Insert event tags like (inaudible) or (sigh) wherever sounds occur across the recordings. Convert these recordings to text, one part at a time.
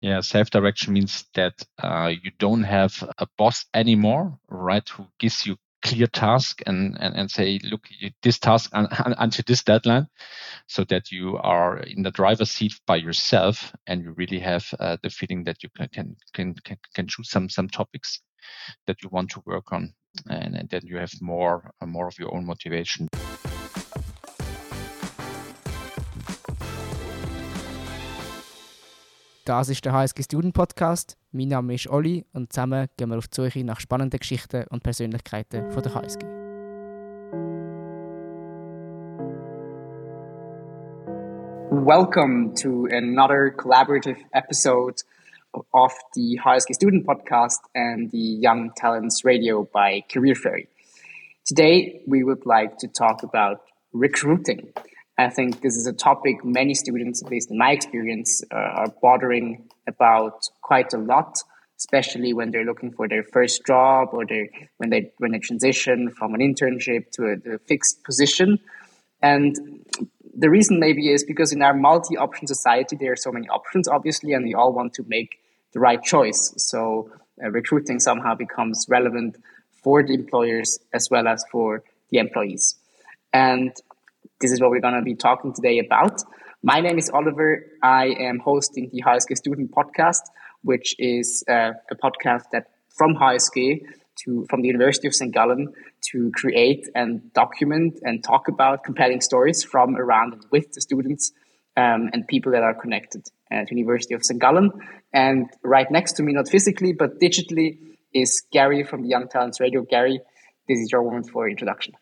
Yeah, self direction means that uh, you don't have a boss anymore, right? Who gives you clear task and, and, and say, look, this task un, un, until this deadline, so that you are in the driver's seat by yourself and you really have uh, the feeling that you can, can, can, can choose some, some topics that you want to work on and, and then you have more, more of your own motivation. Das ist der HSG Student Podcast. Mein Name ist Olli und zusammen gehen wir auf die Suche nach spannenden Geschichten und Persönlichkeiten von der HSG. Welcome to another collaborative episode of the HSG Student Podcast and the Young Talents Radio by Career Ferry. Today, we would like to talk about recruiting. I think this is a topic many students, at least in my experience, uh, are bothering about quite a lot, especially when they're looking for their first job or they when they when they transition from an internship to a, a fixed position. And the reason maybe is because in our multi-option society, there are so many options, obviously, and we all want to make the right choice. So uh, recruiting somehow becomes relevant for the employers as well as for the employees. And this is what we're going to be talking today about. My name is Oliver. I am hosting the HSG Student Podcast, which is uh, a podcast that from HSG to from the University of St. Gallen to create and document and talk about compelling stories from around and with the students um, and people that are connected at University of St. Gallen. And right next to me, not physically but digitally, is Gary from the Young Talents Radio. Gary, this is your moment for introduction.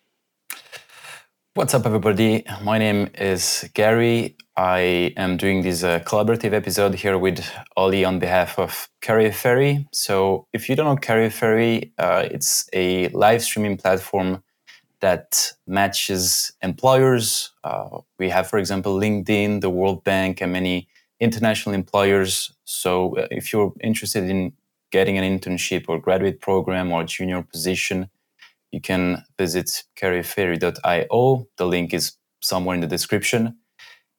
What's up, everybody? My name is Gary. I am doing this uh, collaborative episode here with Ollie on behalf of Career Fairy. So, if you don't know Career Fairy, uh, it's a live streaming platform that matches employers. Uh, we have, for example, LinkedIn, the World Bank, and many international employers. So, uh, if you're interested in getting an internship or graduate program or junior position, you can visit careerfairy.io. The link is somewhere in the description.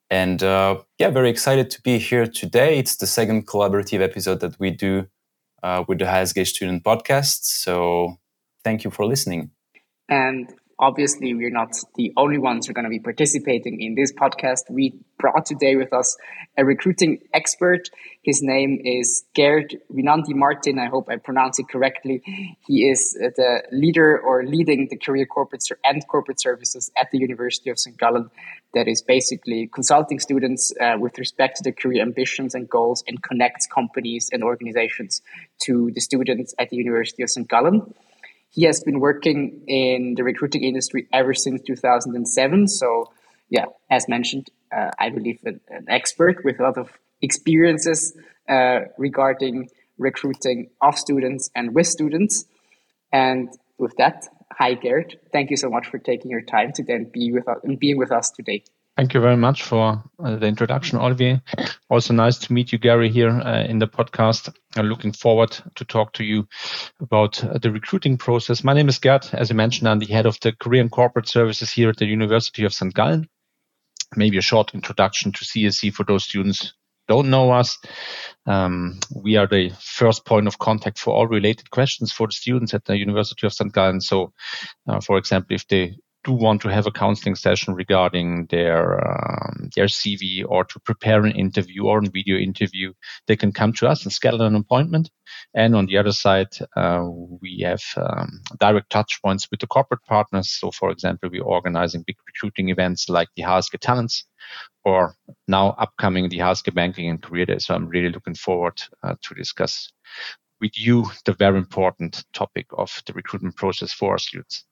And uh, yeah, very excited to be here today. It's the second collaborative episode that we do uh, with the HSG Student Podcast. So thank you for listening. And obviously, we're not the only ones who are going to be participating in this podcast. We brought today with us a recruiting expert. His name is Gerd Winandi Martin. I hope I pronounce it correctly. He is the leader or leading the career corporate and corporate services at the University of St. Gallen. That is basically consulting students uh, with respect to their career ambitions and goals and connects companies and organizations to the students at the University of St. Gallen. He has been working in the recruiting industry ever since 2007. So, yeah, as mentioned, uh, I believe an, an expert with a lot of experiences uh, regarding recruiting of students and with students. And with that, hi Gerd, thank you so much for taking your time to then be with us and being with us today. Thank you very much for uh, the introduction, Olivier. Also nice to meet you, Gary, here uh, in the podcast. I'm looking forward to talk to you about uh, the recruiting process. My name is Gerd. As you mentioned, I'm the head of the Career and Corporate Services here at the University of St. Gallen. Maybe a short introduction to CSC for those students don't know us, um, we are the first point of contact for all related questions for the students at the University of St. Gallen. So, uh, for example, if they do want to have a counseling session regarding their um, their CV or to prepare an interview or a video interview, they can come to us and schedule an appointment. And on the other side, uh, we have um, direct touch points with the corporate partners. So, for example, we're organizing big recruiting events like the HSG Talents or now upcoming the HSG Banking and Career Day. So, I'm really looking forward uh, to discuss with you the very important topic of the recruitment process for our students.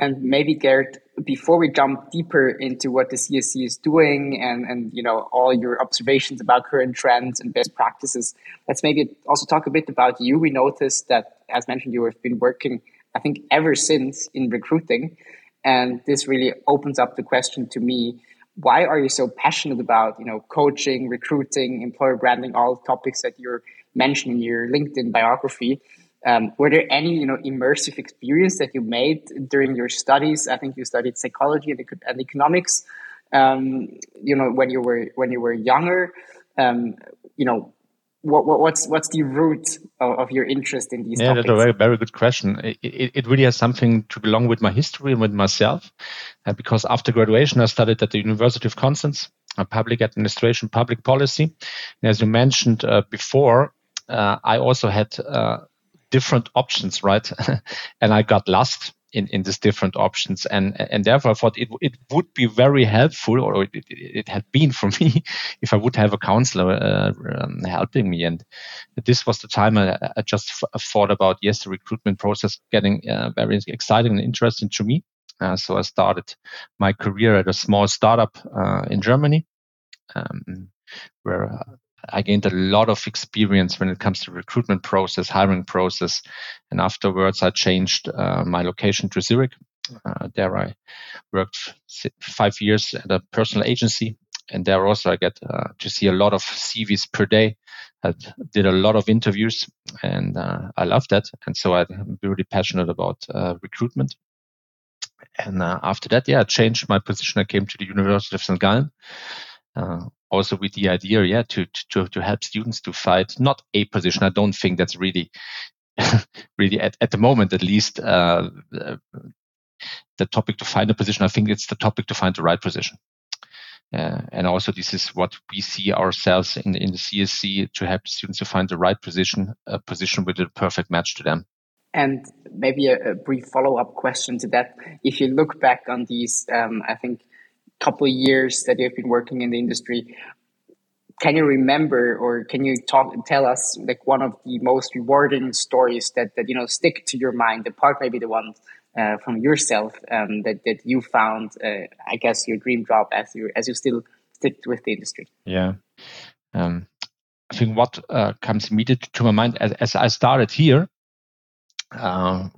And maybe Gerd, before we jump deeper into what the CSC is doing and, and you know all your observations about current trends and best practices, let's maybe also talk a bit about you. We noticed that, as mentioned, you have been working, I think, ever since in recruiting, and this really opens up the question to me: Why are you so passionate about you know coaching, recruiting, employer branding, all topics that you're mentioning in your LinkedIn biography? Um, were there any you know immersive experience that you made during your studies? I think you studied psychology and, and economics. Um, you know when you were when you were younger. Um, you know what, what, what's what's the root of, of, your interest in these yeah topics? that's a very very good question it, it, it, really has something to belong with my history and with myself uh, because after graduation i studied at the university of constance uh, public administration public policy and as you mentioned uh, before uh, i also had uh, different options right (laughs) and i got lost in, in these different options. And, and therefore I thought it, it would be very helpful or it, it had been for (laughs) me if I would have a counselor uh, um, helping me. And this was the time I, I just f- thought about, yes, the recruitment process getting uh, very exciting and interesting to me. Uh, so I started my career at a small startup uh, in Germany, um, where uh, I gained a lot of experience when it comes to recruitment process, hiring process, and afterwards I changed uh, my location to Zurich. Uh, there I worked five years at a personal agency, and there also I get uh, to see a lot of CVs per day. I did a lot of interviews, and uh, I loved that. And so I'm really passionate about uh, recruitment. And uh, after that, yeah, I changed my position. I came to the University of St. Gallen uh, also with the idea, yeah, to, to, to help students to fight not a position. I don't think that's really, (laughs) really at, at the moment, at least, uh, the topic to find a position. I think it's the topic to find the right position. Uh, and also, this is what we see ourselves in, in the CSC to help students to find the right position, a position with a perfect match to them. And maybe a, a brief follow up question to that. If you look back on these, um, I think couple years that you've been working in the industry, can you remember or can you talk tell us like one of the most rewarding stories that that you know stick to your mind apart maybe the one uh, from yourself um, that that you found uh, I guess your dream job as you as you still stick with the industry? Yeah. Um, I think what uh, comes immediately to my mind as, as I started here uh,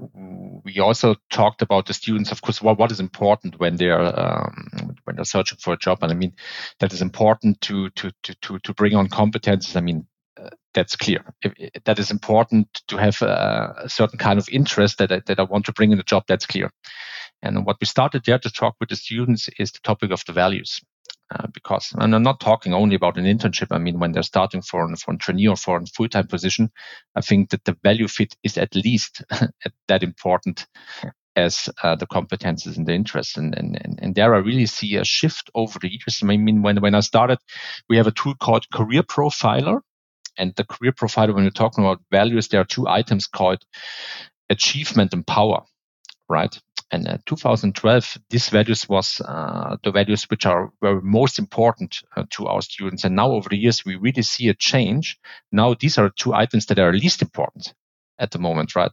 we also talked about the students, of course, what, what is important when they're um, when they're searching for a job, and I mean that is important to to to to, to bring on competences. I mean uh, that's clear. If, if that is important to have a, a, certain kind of interest that I, that I want to bring in a job. That's clear. And what we started there to talk with the students is the topic of the values. Uh, because and I'm not talking only about an internship. I mean, when they're starting for an, for a trainee or for a full-time position, I think that the value fit is at least (laughs) that important as uh, the competences and the interests. And, and, and there I really see a shift over the years. I mean, when, when I started, we have a tool called Career Profiler. And the Career Profiler, when you're talking about values, there are two items called achievement and power, right? And uh, 2012, these values was uh, the values which are were most important uh, to our students. And now over the years, we really see a change. Now these are two items that are least important at the moment, right?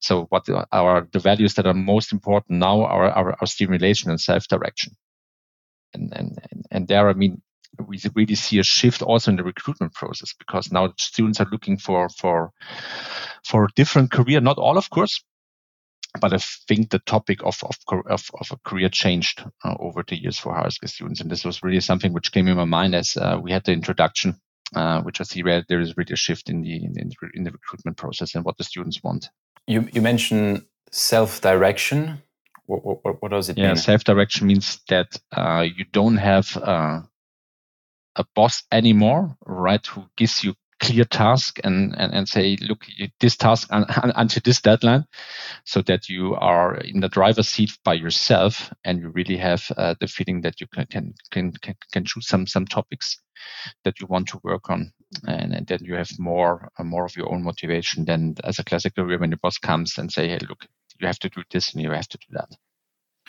So what are the values that are most important now are, are, are stimulation and self-direction. And, and, and there, I mean, we really see a shift also in the recruitment process because now students are looking for, for, for a different career. Not all, of course, but I think the topic of of, of, of a career changed uh, over the years for HRSG students, and this was really something which came in my mind as uh, we had the introduction, uh, which I see where there is really a shift in the in the, in the recruitment process and what the students want. You you mentioned self direction. What, what, what, does it yeah, mean? Yeah, self direction means that uh, you don't have uh, a boss anymore, right? Who gives you clear task and, and, and say, look, this task until this deadline so that you are in the driver's seat by yourself and you really have uh, the feeling that you can, can, can, can choose some, some topics that you want to work on. And, and then you have more, uh, more of your own motivation than as a classic career when your boss comes and say, hey, look, you have to do this and you have to do that.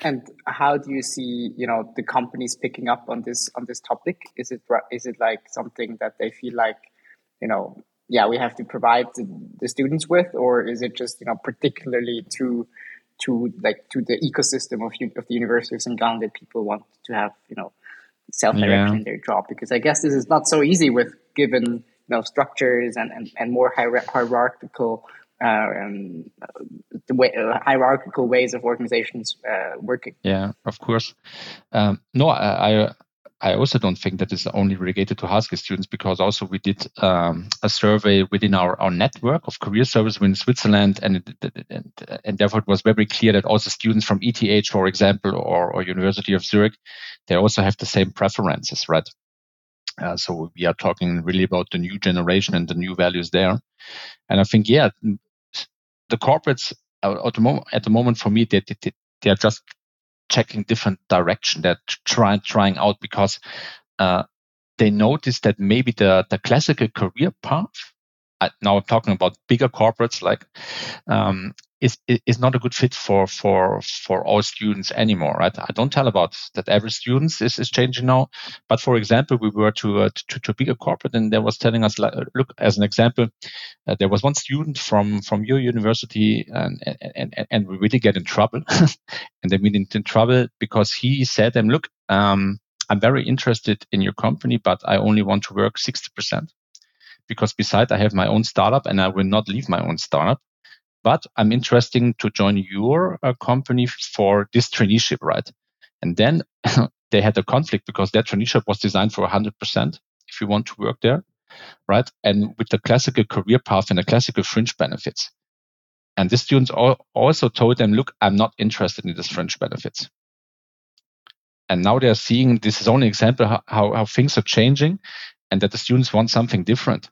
And how do you see, you know, the companies picking up on this on this topic? Is it is it like something that they feel like you know, yeah, we have to provide the, the students with, or is it just you know particularly to to like to the ecosystem of, of the University of St. Gallen that people want to have you know self direction yeah. in their job? Because I guess this is not so easy with given you know structures and and, and more hier- hierarchical. Uh, um, the way, uh, hierarchical ways of organizations uh, working. Yeah, of course. Um, no, I, I I also don't think that is only related to HRSG students because also we did um, a survey within our, our network of career service in Switzerland, and, and, and therefore it was very clear that also students from ETH, for example, or, or University of Zurich, they also have the same preferences, right? Uh, so we are talking really about the new generation and the new values there. And I think, yeah, the corporates uh, at the moment, at the moment for me, they, they, they are just checking different direction. They're trying trying out because uh, they notice that maybe the the classical career path. Now I'm talking about bigger corporates like um, is is not a good fit for for for all students anymore, right? I don't tell about that every student is, is changing now, but for example, we were to uh, to, to a bigger corporate and they was telling us, look, as an example, uh, there was one student from from your university and and and, and we really get in trouble, (laughs) and they mean in, trouble because he said them, look, um, I'm very interested in your company, but I only want to work sixty percent because besides I have my own startup and I will not leave my own startup but I'm interested to join your uh, company for this traineeship, right? And then (laughs) they had a conflict because their traineeship was designed for 100% if you want to work there, right? And with the classical career path and the classical fringe benefits. And the students also told them, look, I'm not interested in these fringe benefits. And now they're seeing this is only example how, how, how things are changing and that the students want something different.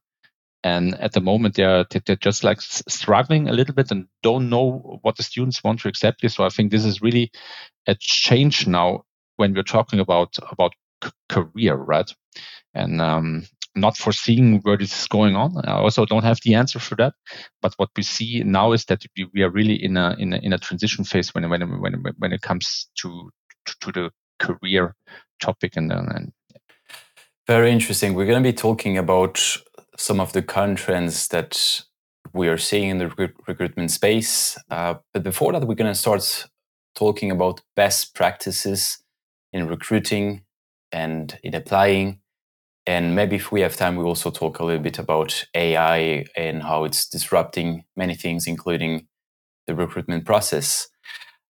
And at the moment they're they're just like struggling a little bit and don't know what the students want to accept so i think this is really a change now when we're talking about about c- career right? And um, not foreseeing where this is going on. I also don't have the answer for that. But what we see now is that we are really in a in a, in a transition phase when when when when it comes to to, to the career topic and, and very interesting. We're going to be talking about some of the current trends that we are seeing in the recruit- recruitment space. Uh, but before that, we're going to start talking about best practices in recruiting and in applying. And maybe if we have time, we also talk a little bit about AI and how it's disrupting many things, including the recruitment process.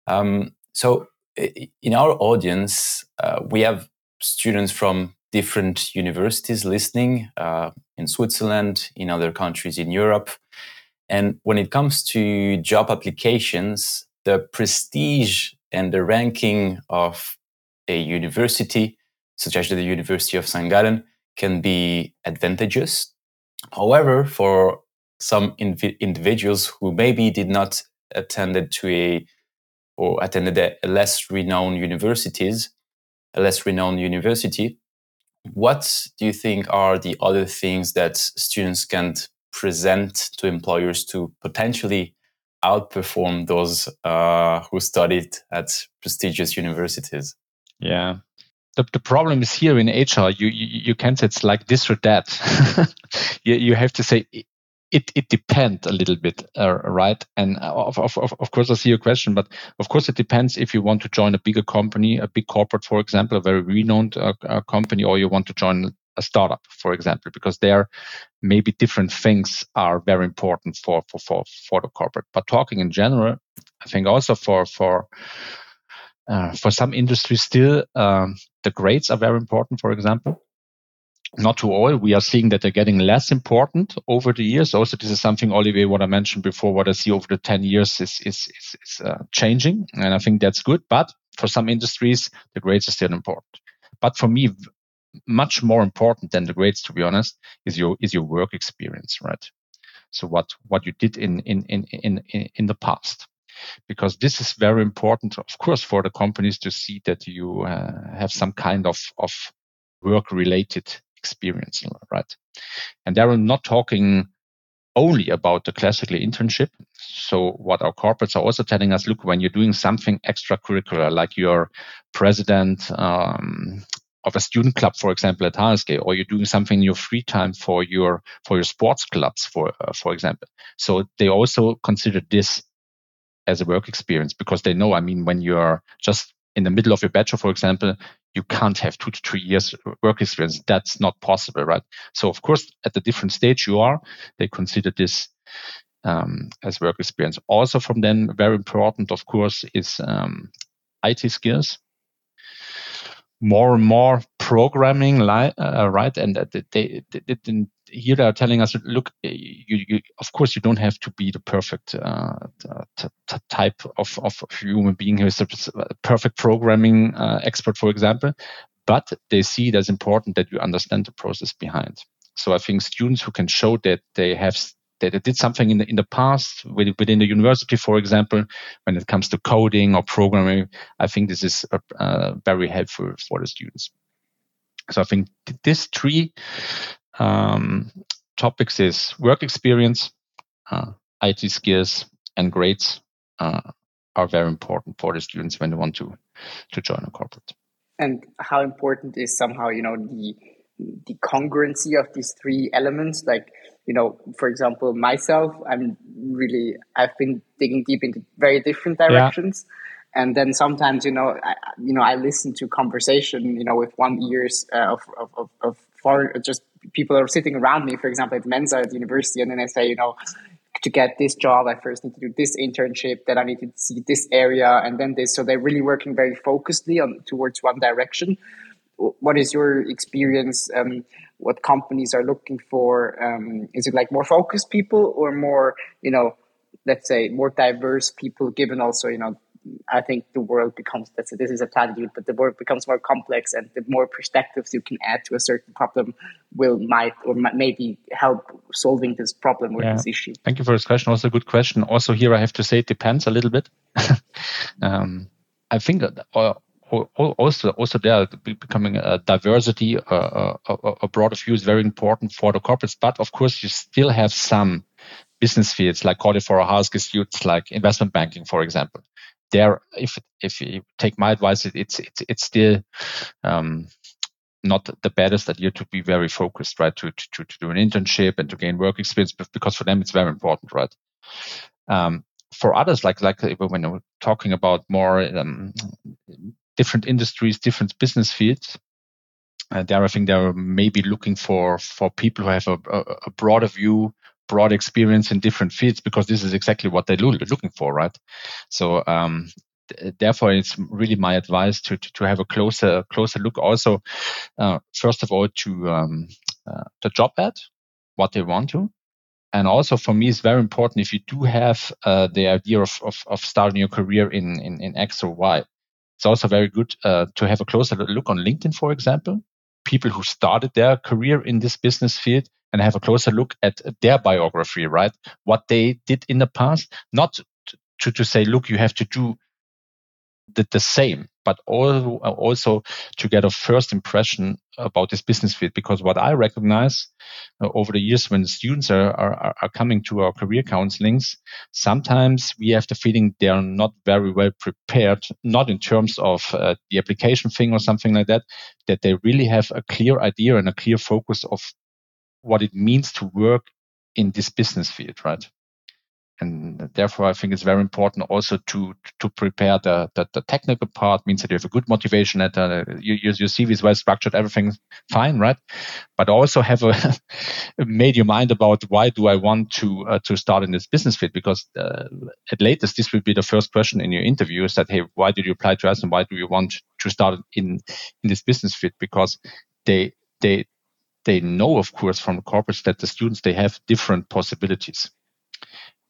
Um, so, in our audience, uh, we have students from different universities listening uh, in Switzerland, in other countries in Europe. And when it comes to job applications, the prestige and the ranking of a university, such as the University of St. Gallen, can be advantageous. However, for some inv- individuals who maybe did not attend to a or attended a less renowned universities, a less renowned university, what do you think are the other things that students can present to employers to potentially outperform those uh, who studied at prestigious universities? Yeah. The, the problem is here in HR, you, you, you can't say it's like this or that. (laughs) you, you have to say it it depends a little bit, uh, right? And uh, of, of of course, I see your question, but of course, it depends if you want to join a bigger company, a big corporate, for example, a very renowned uh, uh, company, or you want to join a startup, for example, because there maybe different things are very important for for for for the corporate. But talking in general, I think also for for uh, for some industries, still um, the grades are very important. For example, not to all. We are seeing that they're getting less important over the years. Also, this is something, Olivier, what I mentioned before, what I see over the 10 years is, is, is, is uh, changing. And I think that's good. But for some industries, the grades are still important. But for me, much more important than the grades, to be honest, is your, is your work experience, right? So what, what you did in, in, in, in, in the past because this is very important, of course, for the companies to see that you uh, have some kind of, of work related experience, right? And they are not talking only about the classical internship. So what our corporates are also telling us, look, when you're doing something extracurricular, like you're president um, of a student club, for example, at HSG, or you're doing something in your free time for your for your sports clubs, for uh, for example. So they also consider this as a work experience because they know, I mean, when you're just in the middle of your bachelor, for example, you can't have two to three years work experience. That's not possible, right? So of course, at the different stage you are, they consider this um, as work experience. Also from then, very important, of course, is um, IT skills. More and more programming, li- uh, right? And they, they, they, here they are telling us, look, you, you, of course, you don't have to be the perfect uh, t- t- type of, of human being who is a perfect programming uh, expert, for example. but they see it as important that you understand the process behind. So I think students who can show that they have that they did something in the in the past within the university, for example, when it comes to coding or programming, I think this is uh, uh, very helpful for the students. So I think this three um, topics is work experience, uh, IT skills, and grades uh, are very important for the students when they want to to join a corporate. And how important is somehow you know the the congruency of these three elements like you know for example myself i'm really i've been digging deep into very different directions yeah. and then sometimes you know I, you know i listen to conversation you know with one ears uh, of, of, of, of foreign just people are sitting around me for example at mensa at university and then i say you know to get this job i first need to do this internship then i need to see this area and then this so they're really working very focusedly on towards one direction what is your experience? Um, what companies are looking for? Um, is it like more focused people or more, you know, let's say more diverse people? Given also, you know, I think the world becomes that's this is a platitude, but the world becomes more complex, and the more perspectives you can add to a certain problem will might or might maybe help solving this problem or yeah. this issue. Thank you for this question. Also, a good question. Also, here I have to say it depends a little bit. (laughs) um, I think that. Uh, also also there becoming a diversity, uh, a, a broader view is very important for the corporates. But of course, you still have some business fields like call it for a house students, like investment banking, for example. There, if if you take my advice, it's it's it's still um, not the baddest idea to be very focused, right? To, to to do an internship and to gain work experience, because for them it's very important, right? Um, for others, like like when we're talking about more um, different industries, different business fields. Uh, there, I think they're maybe looking for for people who have a, a, a broader view, broad experience in different fields, because this is exactly what they're looking for, right? So, um, th- therefore, it's really my advice to to, to have a closer closer look. Also, uh, first of all, to um, uh, the job ad, what they want to, and also for me, it's very important if you do have uh, the idea of, of, of starting your career in, in, in X or Y. It's also very good uh, to have a closer look on LinkedIn, for example, people who started their career in this business field and have a closer look at their biography, right? What they did in the past, not to, to say, look, you have to do the, the same, but also to get a first impression about this business field. Because what I recognize uh, over the years when students are, are, are coming to our career counselings, sometimes we have the feeling they are not very well prepared, not in terms of uh, the application thing or something like that, that they really have a clear idea and a clear focus of what it means to work in this business field, right? And therefore I think it's very important also to to prepare the the, the technical part means that you have a good motivation letter, you, your, your CV is well structured, everything's fine, right? But also have a (laughs) made your mind about why do I want to uh, to start in this business field? Because uh, at latest this will be the first question in your interview is that hey why did you apply to us and why do you want to start in in this business field? Because they they they know of course from the corporates that the students they have different possibilities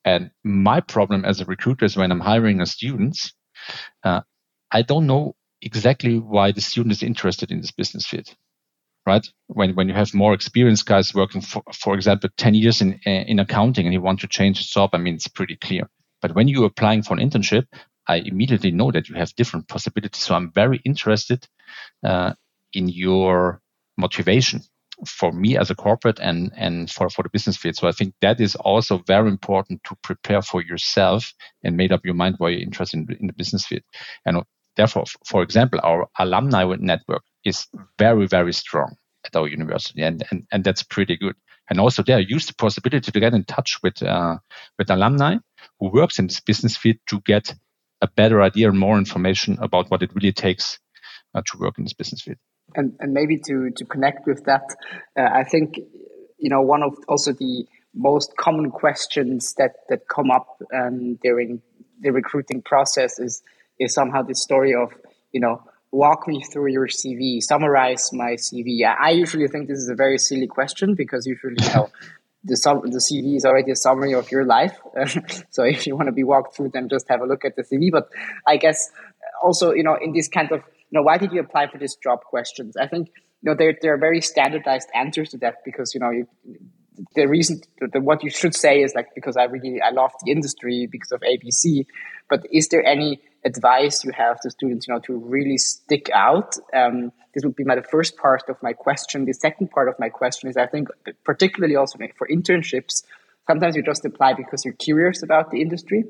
and my problem as a recruiter is when I'm hiring a student, uh, I don't know exactly why the student is interested in this business field. Right? When when you have more experienced guys working for, for example, 10 years in in accounting and you want to change the job, I mean it's pretty clear. But when you're applying for an internship, I immediately know that you have different possibilities. So I'm very interested uh, in your motivation for me as a corporate and and for for the business field. So I think that is also very important to prepare for yourself and made up your mind why you're interested in, in the business field. And therefore, for example, our alumni network is very very strong at our university, and and, and that's pretty good. And also there, use the possibility to get in touch with uh, with alumni who works in this business field to get a better idea and more information about what it really takes uh, to work in this business field and and maybe to to connect with that, uh, I think you know one of also the most common questions that that come up um, during the recruiting process is is somehow the story of you know walk me through your CV, summarize my CV. I usually think this is a very silly question because usually you know. The, sum, the CV is already a summary of your life. (laughs) so if you want to be walked through, then just have a look at the CV. But I guess also, you know, in this kind of you know, why did you apply for this job questions? I think, you know, there, there are very standardized answers to that because, you know, you, the reason, the, what you should say is like, because I really, I love the industry because of ABC, but is there any advice you have to students, you know, to really stick out? Um, this would be my the first part of my question. The second part of my question is, I think, particularly also for internships, sometimes you just apply because you're curious about the industry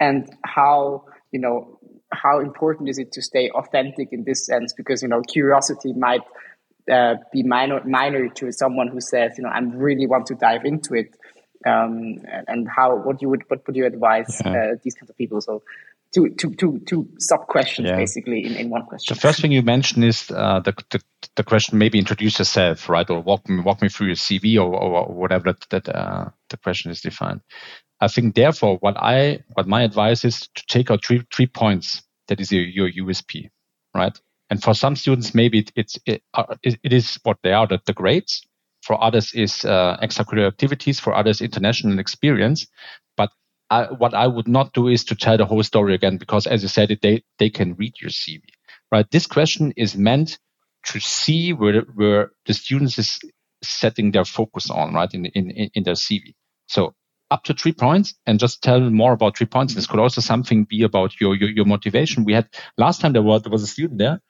and how you know how important is it to stay authentic in this sense? Because you know curiosity might uh, be minor minor to someone who says you know I really want to dive into it. Um, and how what you would what would you advise yeah. uh, these kinds of people? So two two two two sub questions yeah. basically in, in one question. The first thing you mentioned is uh, the, the, the question maybe introduce yourself right? Or walk me walk me through your cv or, or whatever that, that uh, the question is defined. I think therefore what I what my advice is to take out three three points that is your, your USP, right? And for some students, maybe it, it's it, uh, it is what they are, the, the grades. For others, is uh, extracurricular activities. For others, international experience. But I, what I would not do is to tell the whole story again, because as you said, it, they they can read your CV, right? This question is meant to see where where the students is setting their focus on, right, in in in their CV. So up to three points and just tell more about three points. This could also something be about your your, your motivation. We had last time there was there was a student there,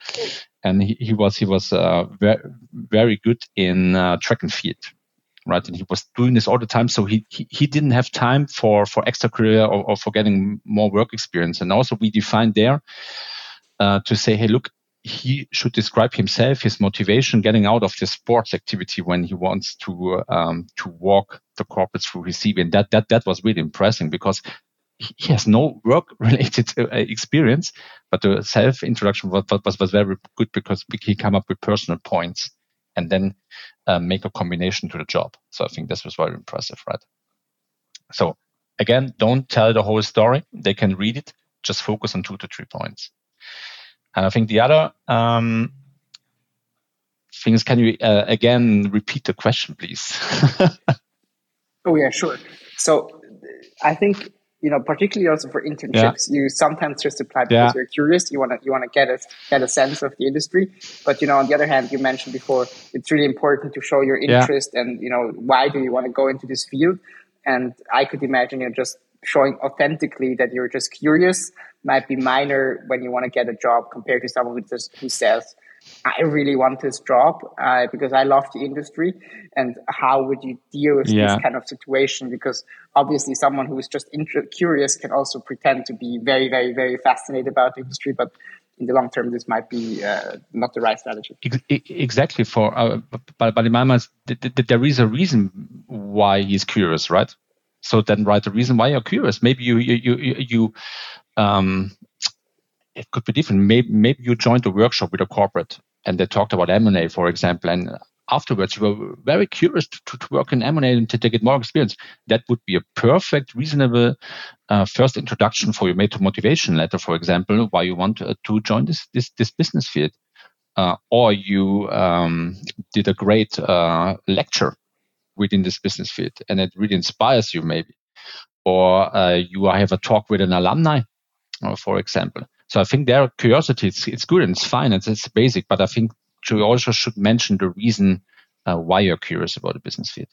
and he, he was he was uh, very very good in uh, track and field, right? And he was doing this all the time, so he he, he didn't have time for for extracurricular or, or for getting more work experience. And also we defined there uh, to say, hey, look, he should describe himself, his motivation getting out of the sports activity when he wants to um, to walk the corporate through his CV. And that that that was really impressive because he has no work (laughs) related uh, experience, but the self introduction was, was was very good because he came up with personal points and then uh, make a combination to the job. So I think this was very impressive, right? So again, don't tell the whole story. They can read it. Just focus on two to three points. And I think the other um, things, can you uh, again repeat the question, please? (laughs) oh, yeah, sure. So I think you know, particularly also for internships, yeah. you sometimes just apply because yeah. you're curious. You want to you want to get a get a sense of the industry. But you know, on the other hand, you mentioned before, it's really important to show your interest yeah. and you know why do you want to go into this field. And I could imagine you know just showing authentically that you're just curious might be minor when you want to get a job compared to someone who just who says I really want this job uh, because I love the industry. And how would you deal with yeah. this kind of situation? Because obviously, someone who is just inter- curious can also pretend to be very, very, very fascinated about the industry. But in the long term, this might be uh, not the right strategy. Exactly. For uh, but, but in my mind, there is a reason why he's curious, right? So then write the reason why you're curious. Maybe you you you, you um, it could be different. Maybe, maybe you joined a workshop with a corporate and they talked about M&A, for example, and afterwards you were very curious to, to work in M&A and to, to, get more experience. That would be a perfect, reasonable uh, first introduction for your motivation letter, for example, why you want to, uh, to join this, this, this business field. Uh, or you um, did a great uh, lecture within this business field and it really inspires you maybe. Or uh, you have a talk with an alumni uh, for example. So i think their curiosity it's, it's good and it's fine it's, it's basic but i think you also should mention the reason uh, why you're curious about the business field.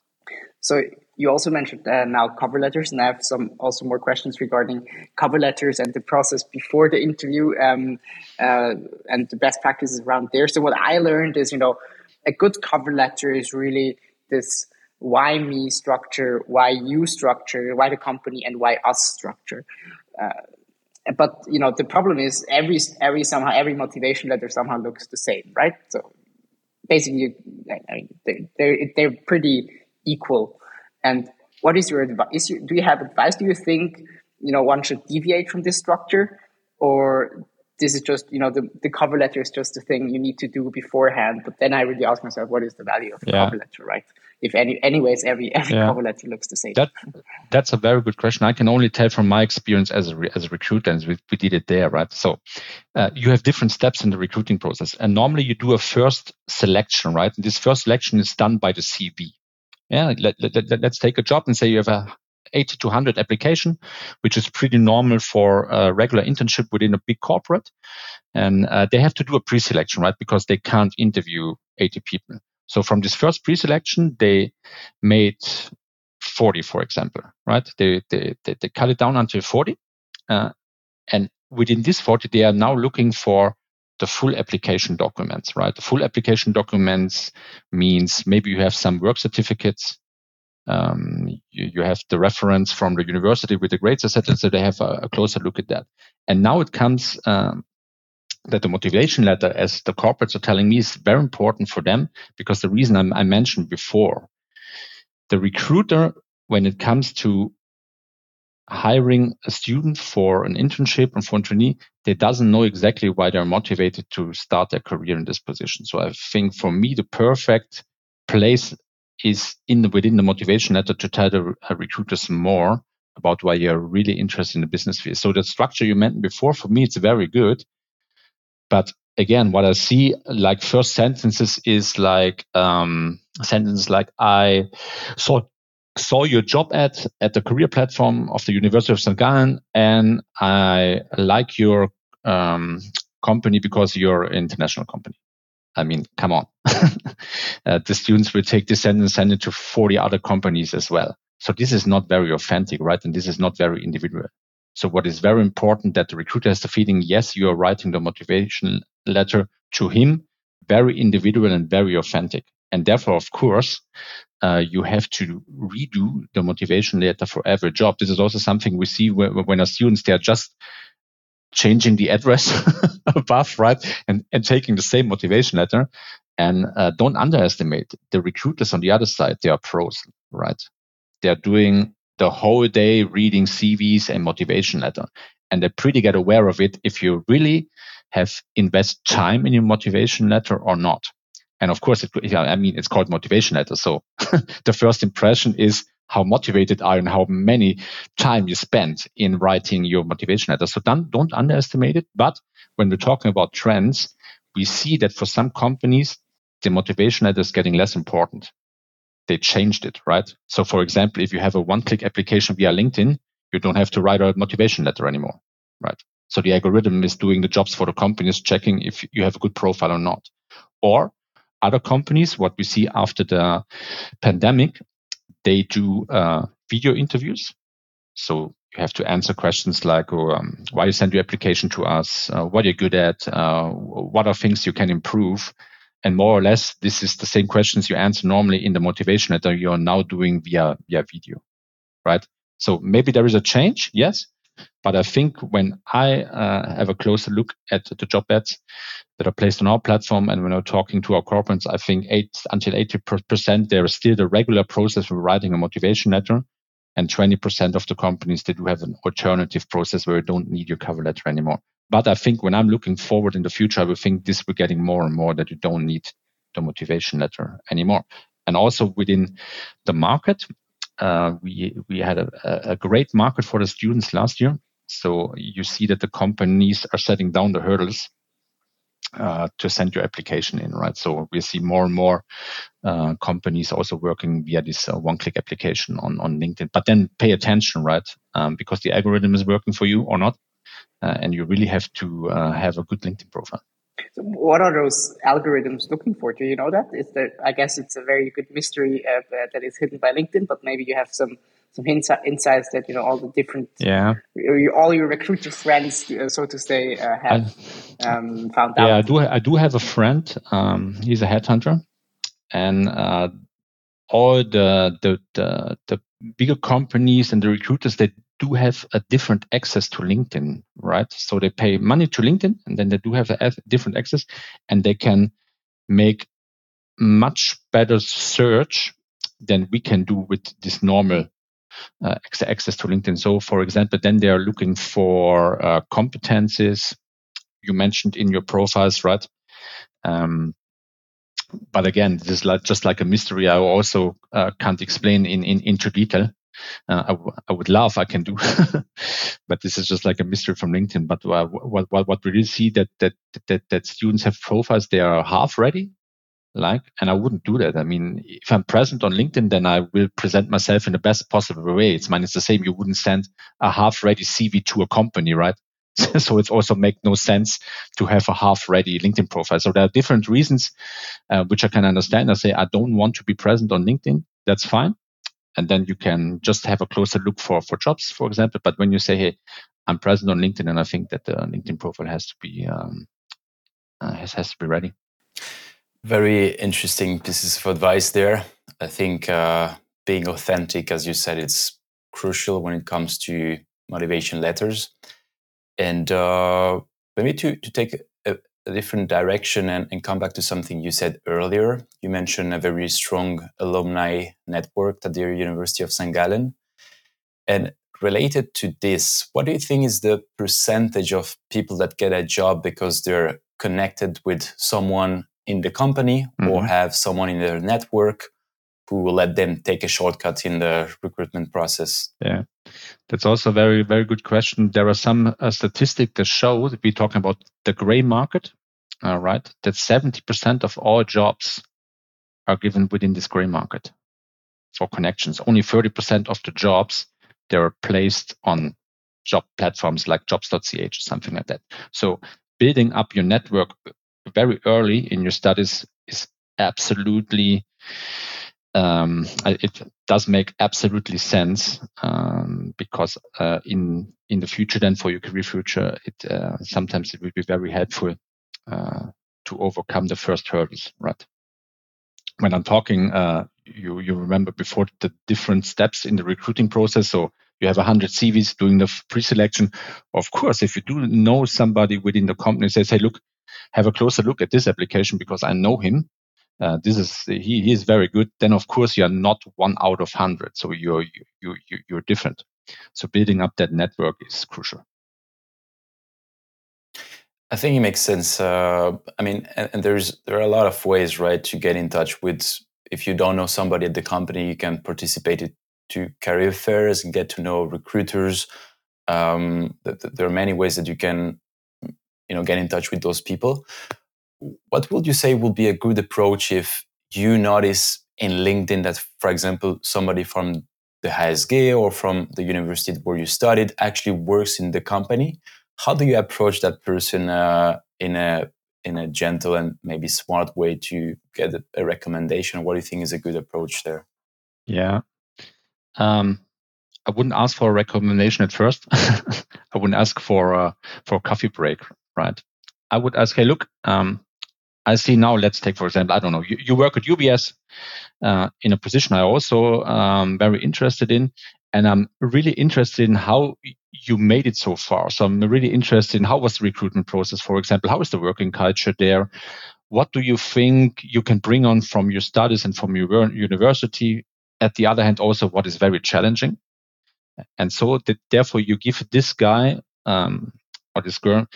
So you also mentioned uh, now cover letters, and I have some also more questions regarding cover letters and the process before the interview um, uh, and the best practices around there. So what I learned is, you know, a good cover letter is really this why me structure, why you structure, why the company, and why us structure. Uh, but you know the problem is every every somehow every motivation letter somehow looks the same, right? So basically, I mean, they they're, they're pretty equal. And what is your advice? Do you have advice? Do you think you know one should deviate from this structure, or this is just you know the, the cover letter is just a thing you need to do beforehand but then i really ask myself what is the value of the yeah. cover letter right? If any anyways every every yeah. cover letter looks the same. That that's a very good question. I can only tell from my experience as a, as a recruiter and we, we did it there right? So uh, you have different steps in the recruiting process and normally you do a first selection right? And this first selection is done by the cv yeah let, let, let, let's take a job and say you have a 80 to 100 application, which is pretty normal for a regular internship within a big corporate. And uh, they have to do a pre-selection, right? Because they can't interview 80 people. So from this first pre-selection, they made 40, for example, right? They, they, they, they cut it down until 40. Uh, and within this 40, they are now looking for the full application documents, right? The full application documents means maybe you have some work certificates. Um, you, you, have the reference from the university with the grades, etc. So they have a, a, closer look at that. And now it comes um, that the motivation letter, as the corporates are telling me, is very important for them because the reason I, I mentioned before, the recruiter, when it comes to hiring a student for an internship and for a trainee, they doesn't know exactly why they're motivated to start their career in this position. So I think for me, the perfect place is in the, within the motivation letter to tell the uh, recruiters more about why you're really interested in the business field. So the structure you mentioned before, for me, it's very good. But again, what I see like first sentences is like um, sentence like I saw saw your job ad at the career platform of the University of St. Gallen, and I like your um, company because you're an international company. I mean, come on. (laughs) uh, the students will take this and send it to 40 other companies as well. So this is not very authentic, right? And this is not very individual. So what is very important that the recruiter has the feeling, yes, you are writing the motivation letter to him, very individual and very authentic. And therefore, of course, uh, you have to redo the motivation letter for every job. This is also something we see when, when our students, they are just changing the address (laughs) above, right? And, and taking the same motivation letter. And uh, don't underestimate the recruiters on the other side. They are pros, right? They are doing the whole day reading CVs and motivation letter. And they pretty get aware of it if you really have invest time in your motivation letter or not. And of course, it, I mean, it's called motivation letter. So (laughs) the first impression is how motivated are you and how many time you spend in writing your motivation letter. So don't, don't underestimate it. But when we're talking about trends, we see that for some companies, the motivation letter is getting less important. They changed it, right? So for example, if you have a one click application via LinkedIn, you don't have to write a motivation letter anymore, right? So the algorithm is doing the jobs for the companies, checking if you have a good profile or not. Or other companies, what we see after the pandemic, they do uh, video interviews. So you have to answer questions like oh, um, why you send your application to us, uh, what you're good at, uh, what are things you can improve. And more or less, this is the same questions you answer normally in the motivation letter you're now doing via, via video, right? So maybe there is a change, yes. But I think when I uh, have a closer look at the job ads that are placed on our platform, and when I'm talking to our corporates, I think eight until 80% there is still the regular process of writing a motivation letter. And 20% of the companies, they do have an alternative process where you don't need your cover letter anymore. But I think when I'm looking forward in the future, I will think this will getting more and more that you don't need the motivation letter anymore. And also within the market, uh, we we had a, a great market for the students last year. So you see that the companies are setting down the hurdles uh, to send your application in, right? So we see more and more uh, companies also working via this uh, one-click application on, on LinkedIn. But then pay attention, right? Um, because the algorithm is working for you or not, uh, and you really have to uh, have a good LinkedIn profile. So what are those algorithms looking for? Do you know that? Is there? I guess it's a very good mystery uh, that is hidden by LinkedIn, but maybe you have some some hints insights that you know all the different yeah all your recruiter friends, uh, so to say, uh, have I, um, found out. Yeah, I do. I do have a friend. Um, he's a headhunter, and uh, all the, the the the bigger companies and the recruiters they do have a different access to LinkedIn, right? So they pay money to LinkedIn and then they do have a different access and they can make much better search than we can do with this normal uh, access to LinkedIn. So, for example, then they are looking for uh, competencies you mentioned in your profiles, right? Um, but again, this is like, just like a mystery. I also uh, can't explain in, in into detail. Uh, I, w- I would love I can do, (laughs) but this is just like a mystery from LinkedIn. But uh, what what what we really see that that that that students have profiles they are half ready, like, and I wouldn't do that. I mean, if I'm present on LinkedIn, then I will present myself in the best possible way. It's, mean, it's the same. You wouldn't send a half ready CV to a company, right? (laughs) so it's also make no sense to have a half ready LinkedIn profile. So there are different reasons, uh, which I can understand. I say, I don't want to be present on LinkedIn. That's fine. And then you can just have a closer look for, for jobs, for example. But when you say, Hey, I'm present on LinkedIn and I think that the LinkedIn profile has to be, um, uh, has, has to be ready. Very interesting pieces of advice there. I think uh, being authentic, as you said, it's crucial when it comes to motivation letters. And uh, maybe to, to take a, different direction and, and, come back to something you said earlier. You mentioned a very strong alumni network at the University of St. Gallen. And related to this, what do you think is the percentage of people that get a job because they're connected with someone in the company mm-hmm. or have someone in their network who will let them take a shortcut in the recruitment process? Yeah, that's also a very, very good question. There are some uh, statistics that show that we're talking about the gray market, uh, right? That 70% of all jobs are given within this gray market for connections. Only 30% of the jobs they are placed on job platforms like jobs.ch or something like that. So building up your network very early in your studies is absolutely um, it does make absolutely sense um, because uh, in in the future, then for your career future, it uh, sometimes it will be very helpful uh, to overcome the first hurdles, right? When I'm talking, uh, you you remember before the different steps in the recruiting process. So you have 100 CVs doing the pre-selection. Of course, if you do know somebody within the company, says, "Hey, look, have a closer look at this application because I know him." Uh, this is he, he is very good. Then of course you are not one out of 100 so you're you, you you're different. So building up that network is crucial. I think it makes sense uh, i mean and, and, there's there are a lot of ways right to get in touch with if you don't know somebody at the company you can participate to career fairs and get to know recruiters. Um, there are many ways that you can you know get in touch with those people what would you say would be a good approach if you notice in LinkedIn that, for example, somebody from the HSG or from the university where you studied actually works in the company? How do you approach that person uh, in a in a gentle and maybe smart way to get a, recommendation? What do you think is a good approach there? Yeah. Um, I wouldn't ask for a recommendation at first. (laughs) I wouldn't ask for a, for a coffee break, right? I would ask, hey, look, um, I see now, let's take, for example, I don't know, you, you work at UBS uh, in a position I also um, very interested in. And I'm really interested in how you made it so far. So I'm really interested in how was the recruitment process, for example, how is the working culture there? What do you think you can bring on from your studies and from your university? At the other hand, also what is very challenging. And so that therefore you give this guy um, or this girl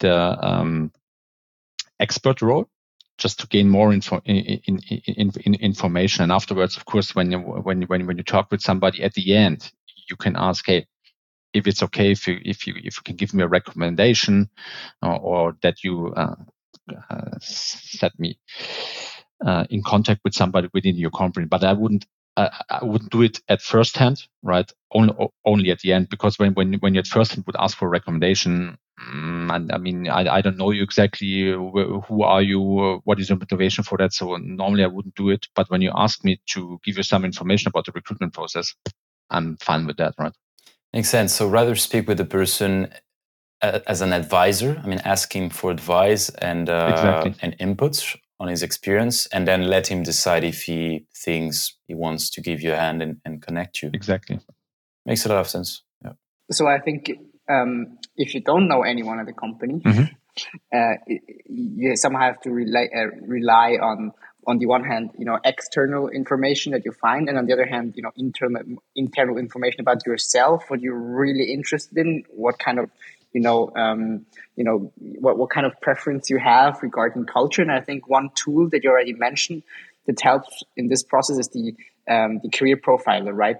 the um, expert role just to gain more info, in, in, in, in, information. And afterwards, of course, when you, when, when, when you talk with somebody at the end, you can ask, Hey, if it's okay, if you, if you, if you can give me a recommendation or, or that you, uh, uh, set me, uh, in contact with somebody within your company, but I wouldn't, I, I wouldn't do it at first hand, right? Only, only at the end, because when, when, when you at first hand would ask for a recommendation, Mm, I mean, I, I don't know you exactly. Who are you? What is your motivation for that? So normally I wouldn't do it. But when you ask me to give you some information about the recruitment process, I'm fine with that, right? Makes sense. So rather speak with the person uh, as an advisor. I mean, asking for advice and uh, exactly. and inputs on his experience, and then let him decide if he thinks he wants to give you a hand and, and connect you. Exactly. Makes a lot of sense. Yeah. So I think um, if you don't know anyone at the company, mm-hmm. uh, you somehow have to rely uh, rely on on the one hand, you know, external information that you find, and on the other hand, you know, internal internal information about yourself, what you're really interested in, what kind of you know, um, you know, what, what kind of preference you have regarding culture. And I think one tool that you already mentioned that helps in this process is the um, the career profiler, right?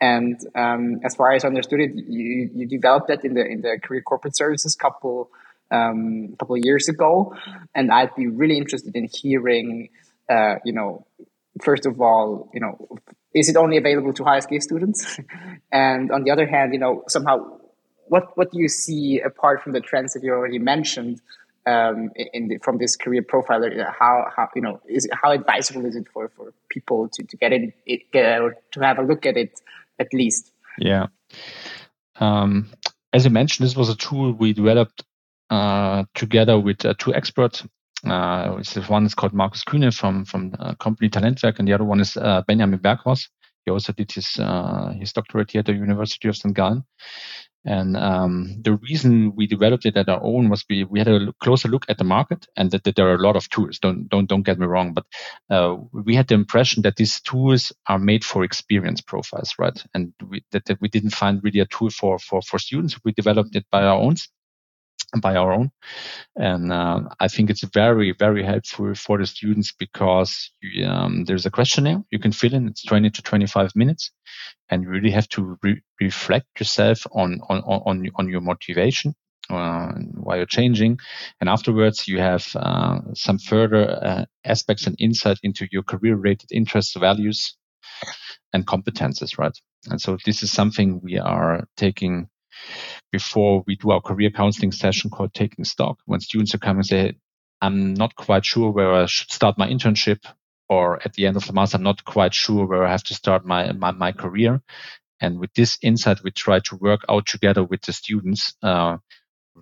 And um, as far as I understood it, you, you developed that in the in the career corporate services couple um, couple years ago, and I'd be really interested in hearing uh, you know, first of all, you know, is it only available to HSG students? (laughs) and on the other hand, you know, somehow, what what do you see apart from the trends that you already mentioned? Um, in the, from this career profiler, how how you know is how advisable is it for, for people to, to get it, it get to have a look at it at least? Yeah, um, as you mentioned, this was a tool we developed uh, together with uh, two experts. Uh, one is called Markus Kühne from from uh, company Talentwerk, and the other one is uh, Benjamin Berghaus. He also did his uh, his doctorate here at the University of St. Gallen. And um, the reason we developed it at our own was we, we had a closer look at the market and that, that there are a lot of tools. Don't don't don't get me wrong, but uh, we had the impression that these tools are made for experience profiles, right? And we, that, that we didn't find really a tool for for for students. We developed it by our own by our own. And uh, I think it's very, very helpful for the students because um, there's a questionnaire you can fill in. It's 20 to 25 minutes. And you really have to re- reflect yourself on, on, on, on your motivation. Uh, why you're changing, and afterwards you have uh, some further uh, aspects and insight into your career-related interests, values, and competences, right? And so this is something we are taking before we do our career counseling session called taking stock. When students are coming and say i'm not quite sure where i should start my internship or at the end of the month i'm not quite sure where i have to start my my, my career. And with this insight we try to work out together with the students uh,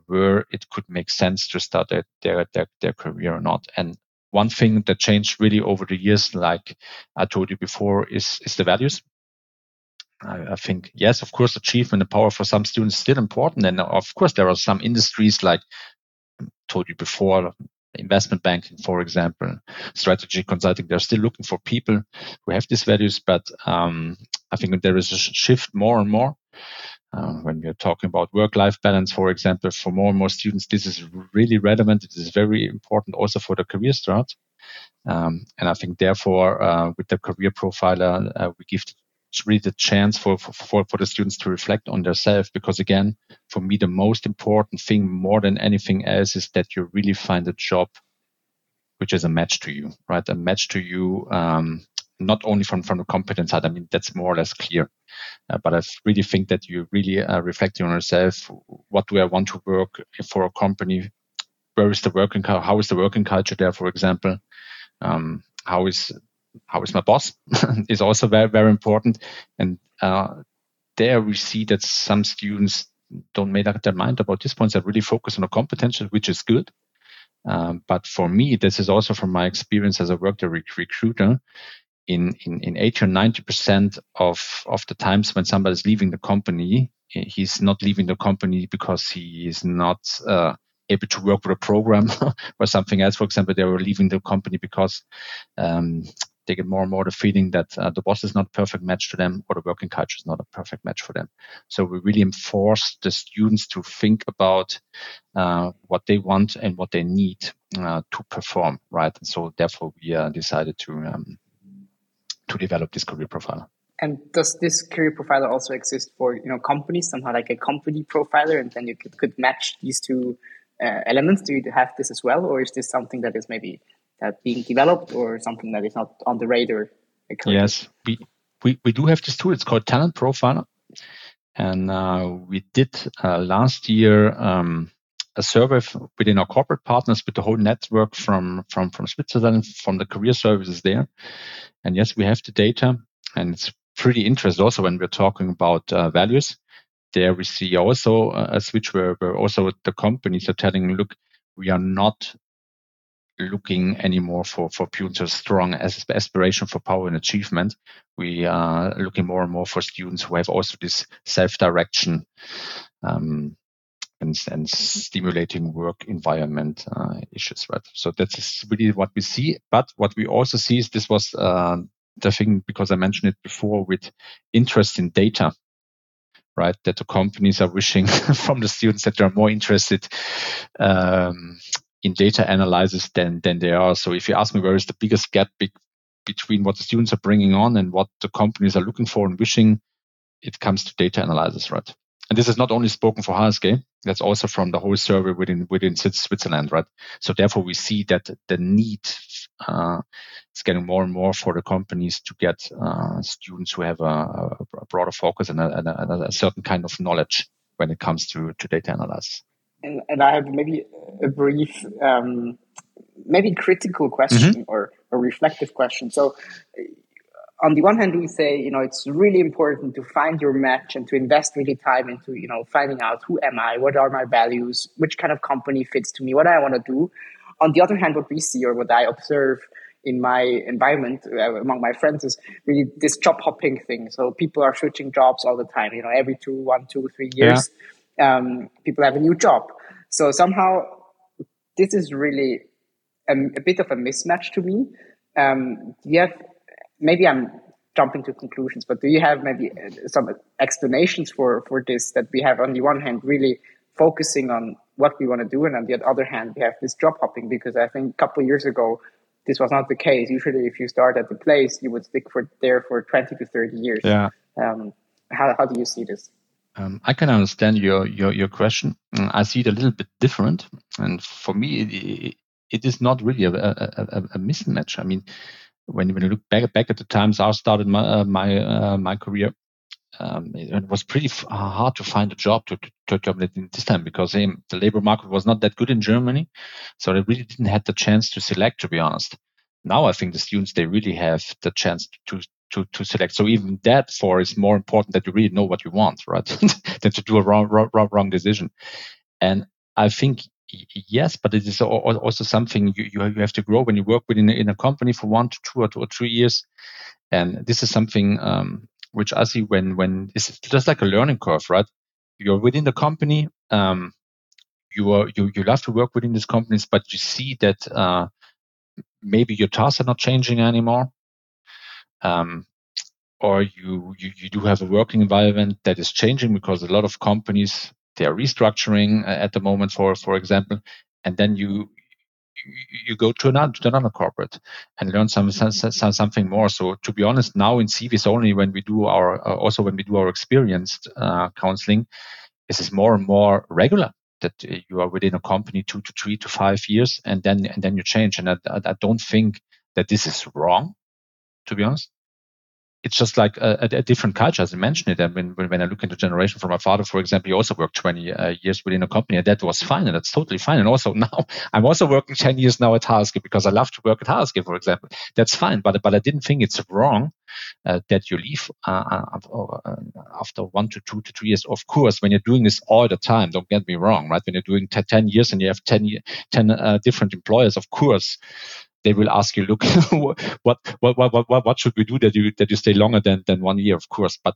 where it could make sense to start their, their, their, their career or not. And one thing that changed really over the years like i told you before is is the values I, I, think yes, of course, achievement and power for some students is still important, and of course, there are some industries like I told you before, investment banking, for example, strategy consulting. They're still looking for people who have these values, but um, I think there is a shift more and more. Uh, when we're talking about work-life balance, for example, for more and more students, this is really relevant. It is very important also for the career start. Um, and I think therefore, uh, with the career profiler, uh, we give it's really the chance for, for, for the students to reflect on themselves. Because again, for me, the most important thing more than anything else is that you really find a job which is a match to you, right? A match to you, um, not only from, from the competence side. I mean, that's more or less clear. Uh, but I really think that you really uh, reflecting on yourself. What do I want to work for a company? Where is the working, how is the working culture there, for example? Um, how is how is my boss (laughs) is also very very important. And uh, there we see that some students don't make up their mind about these points. They really focus on the competence which is good. Um, but for me this is also from my experience as a worked rec- recruiter. In, in, in 80 or 90 percent of, of the times when somebody is leaving the company he's not leaving the company because he is not uh, able to work with a program (laughs) or something else. For example, they were leaving the company because um, they get more and more the feeling that uh, the boss is not a perfect match to them or the working culture is not a perfect match for them. So we really enforce the students to think about uh, what they want and what they need uh, to perform, right? And so therefore we uh, decided to um, to develop this career profile. And does this career profiler also exist for you know companies somehow like a company profiler, and then you could, could match these two uh, elements? Do you have this as well, or is this something that is maybe that being developed or something that is not on the radar? Yes, we, we, we do have this tool. It's called Talent Profiler. And uh, we did uh, last year um, a survey within our corporate partners with the whole network from, from, from Switzerland, from the career services there. And yes, we have the data and it's pretty interesting also when we're talking about uh, values. There we see also a switch where, where also the companies are telling, look, we are not looking anymore for for pure strong aspiration for power and achievement. We are looking more and more for students who have also this self direction um, and, and stimulating work environment uh, issues, right? So that's really what we see. But what we also see is this was uh, the thing because I mentioned it before with interest in data right? That the companies are wishing (laughs) from the students that they're more interested um, in data analysis than than they are. So if you ask me where is the biggest gap be- between what the students are bringing on and what the companies are looking for and wishing, it comes to data analysis, right? And this is not only spoken for HSG, that's also from the whole survey within within Switzerland, right? So therefore, we see that the need uh, it's getting more and more for the companies to get uh, students who have a, a broader focus and a, and, a, a, certain kind of knowledge when it comes to, to data analysis. And, and I have maybe a brief, um, maybe critical question mm-hmm. or a reflective question. So, on the one hand, we say, you know, it's really important to find your match and to invest really time into, you know, finding out who am I, what are my values, which kind of company fits to me, what I want to do. On the other hand, what we see or what I observe in my environment uh, among my friends is really this job hopping thing. So people are switching jobs all the time. You know, every two, one, two, three years, yeah. Um, people have a new job. So somehow, this is really a, a bit of a mismatch to me. Um, do you have maybe I'm jumping to conclusions, but do you have maybe uh, some explanations for for this that we have on the one hand really focusing on what we want to do, and on the other hand we have this job hopping because I think a couple of years ago this was not the case. Usually, if you start at the place, you would stick for there for twenty to thirty years. Yeah. Um, how how do you see this? Um, I can understand your your your question. Mm, I see it a little bit different, and for me, it, it is not really a, a, a, a mismatch. I mean, when when you look back back at the times I started my uh, my uh, my career, um, it, was pretty f- hard to find a job to, to, to job this time because um, the labor market was not that good in Germany, so they really didn't have the chance to select. To be honest, now I think the students they really have the chance to to to select. So even that for is more important that you really know what you want, right, (laughs) than to do a wrong wrong, wrong decision. And I think yes, but it is also something you, you have to grow when you work within in a company for one to two or, two or three years. And this is something um, which I see when when it's just like a learning curve, right? You're within the company, um, you are you you love to work within these companies, but you see that uh, maybe your tasks are not changing anymore. Um, or you, you you do have a working environment that is changing because a lot of companies they are restructuring uh, at the moment, for for example, and then you you go to another, to another corporate and learn some, some, something more. So to be honest, now in CVs only when we do our uh, also when we do our experienced uh, counseling, this is more and more regular that you are within a company two to three to five years and then and then you change. And I, I don't think that this is wrong, to be honest it's just like a, a, different culture, as I mentioned it. I mean, when I look into generation from my father, for example, he also worked 20 uh, years within a company, and that was fine, and that's totally fine. And also (laughs) now, I'm also working 10 years now at HSG because I love to work at HSG, for example. That's fine, but but I didn't think it's wrong uh, that you leave uh, uh, uh, after one to two to three years. Of course, when you're doing this all the time, don't get me wrong, right? When you're doing t- 10 years and you have 10, 10 uh, different employers, of course they will ask you, look, (laughs) what, what, what, what, what should we do that you, that you stay longer than, than one year, of course, but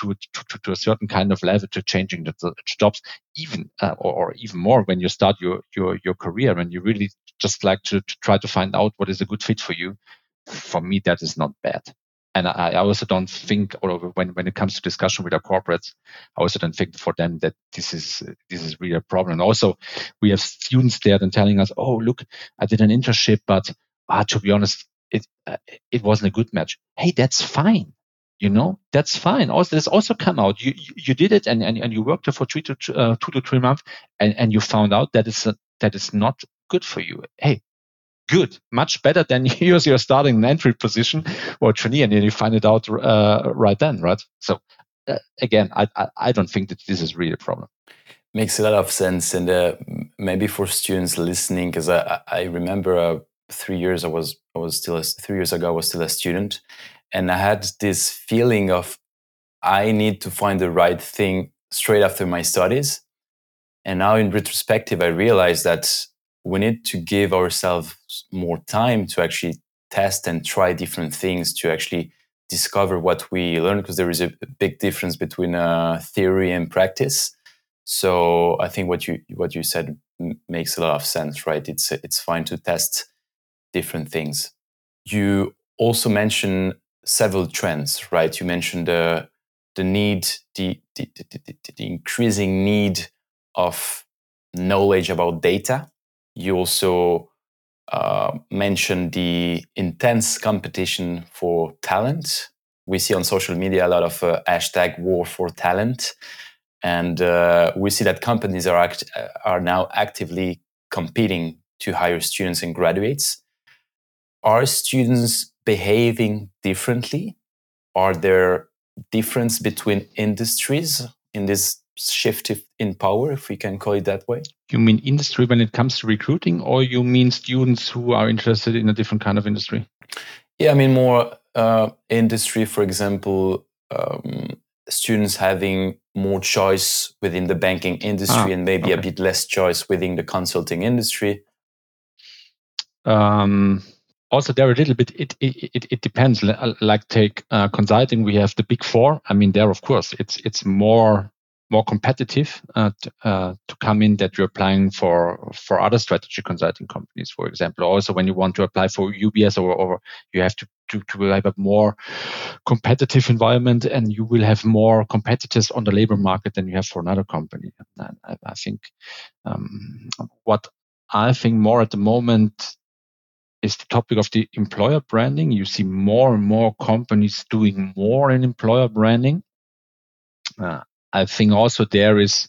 to, to, to a certain kind of level to changing the, the jobs, even, uh, or, or, even more when you start your, your, your career and you really just like to, to try to find out what is a good fit for you. For me, that is not bad. And I, I also don't think, or when, when it comes to discussion with our corporates, I also don't think for them that this is this is really a problem. And also, we have students there then telling us, "Oh, look, I did an internship, but ah, to be honest, it uh, it wasn't a good match." Hey, that's fine. You know, that's fine. Also, this also come out. You you, you did it, and, and and you worked there for three to uh, two to three months, and and you found out that is that is not good for you. Hey, good, much better than (laughs) you you're starting an entry position or trainee, and you find it out uh, right then, right? So uh, again, I, I, I don't think that this is really a problem. Makes a lot of sense, and uh, maybe for students listening, because I, I remember uh, three years I was I was still a, three years ago I was still a student, and I had this feeling of I need to find the right thing straight after my studies, and now in retrospective I realized that we need to give ourselves more time to actually test and try different things to actually discover what we learn because there is a big difference between uh, theory and practice. So i think what you what you said makes a lot of sense right? It's it's fine to test different things. You also mentioned several trends right? You mentioned the the need the, the, the, the increasing need of knowledge about data you also uh, mentioned the intense competition for talent. We see on social media a lot of uh, hashtag war for talent. And uh, we see that companies are, act- uh, are now actively competing to hire students and graduates. are students behaving differently? Are there difference between industries in this shift in power, if we can call it that way? You mean industry when it comes to recruiting, or you mean students who are interested in a different kind of industry? Yeah, I mean more uh, industry, for example, um, students having more choice within the banking industry ah, and maybe okay. a bit less choice within the consulting industry. Um, also there a little bit it it, it depends like take uh, consulting we have the big four i mean there of course it's it's more more competitive uh, to, uh, to come in that you're applying for for other strategy consulting companies for example also when you want to apply for ubs or, or you have to, to to have a more competitive environment and you will have more competitors on the labor market than you have for another company and I, I think um, what I think more at the moment is the topic of the employer branding. You see more and more companies doing more in employer branding. Uh, I think also there is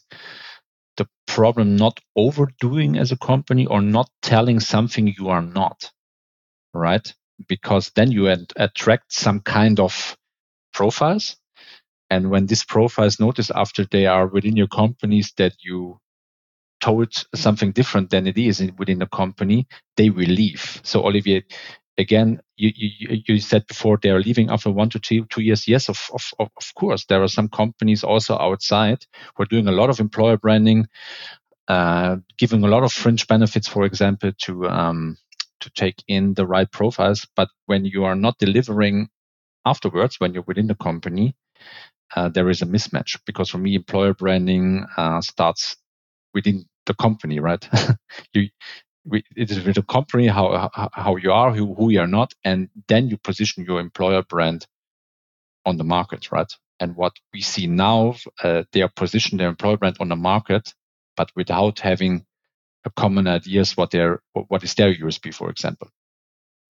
the problem not overdoing as a company or not telling something you are not, right? Because then you attract some kind of profiles. And when these profiles notice after they are within your companies that you told something different than it is within the company, they will leave. So Olivier, again, you, you, you said before they are leaving after one to two, two years. Yes, of, of, of course. There are some companies also outside who are doing a lot of employer branding, uh, giving a lot of fringe benefits, for example, to, um, to take in the right profiles. But when you are not delivering afterwards, when you're within the company, uh, there is a mismatch because for me, employer branding uh, starts within the company, right? (laughs) you, it is with the company how how you are, who, who you are not, and then you position your employer brand on the market, right? And what we see now, uh, they are positioning their employer brand on the market, but without having a common ideas what their what is their USP, for example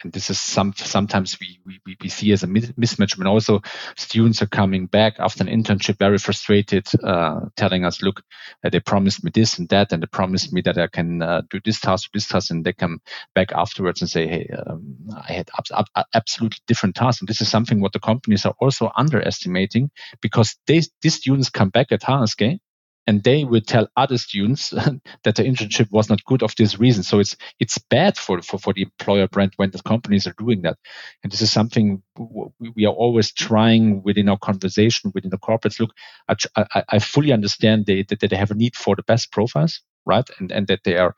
and this is some sometimes we, we, we see as a mismatch when also students are coming back after an internship very frustrated uh, telling us look uh, they promised me this and that and they promised me that i can uh, do this task this task and they come back afterwards and say hey um, i had ab- ab- absolutely different tasks and this is something what the companies are also underestimating because they, these students come back at HSG and they will tell other students (laughs) that the internship was not good of this reason. So it's it's bad for, for, for the employer brand when the companies are doing that. And this is something we are always trying within our conversation within the corporates. Look, I, I, I fully understand they, that they have a need for the best profiles right? And and that they are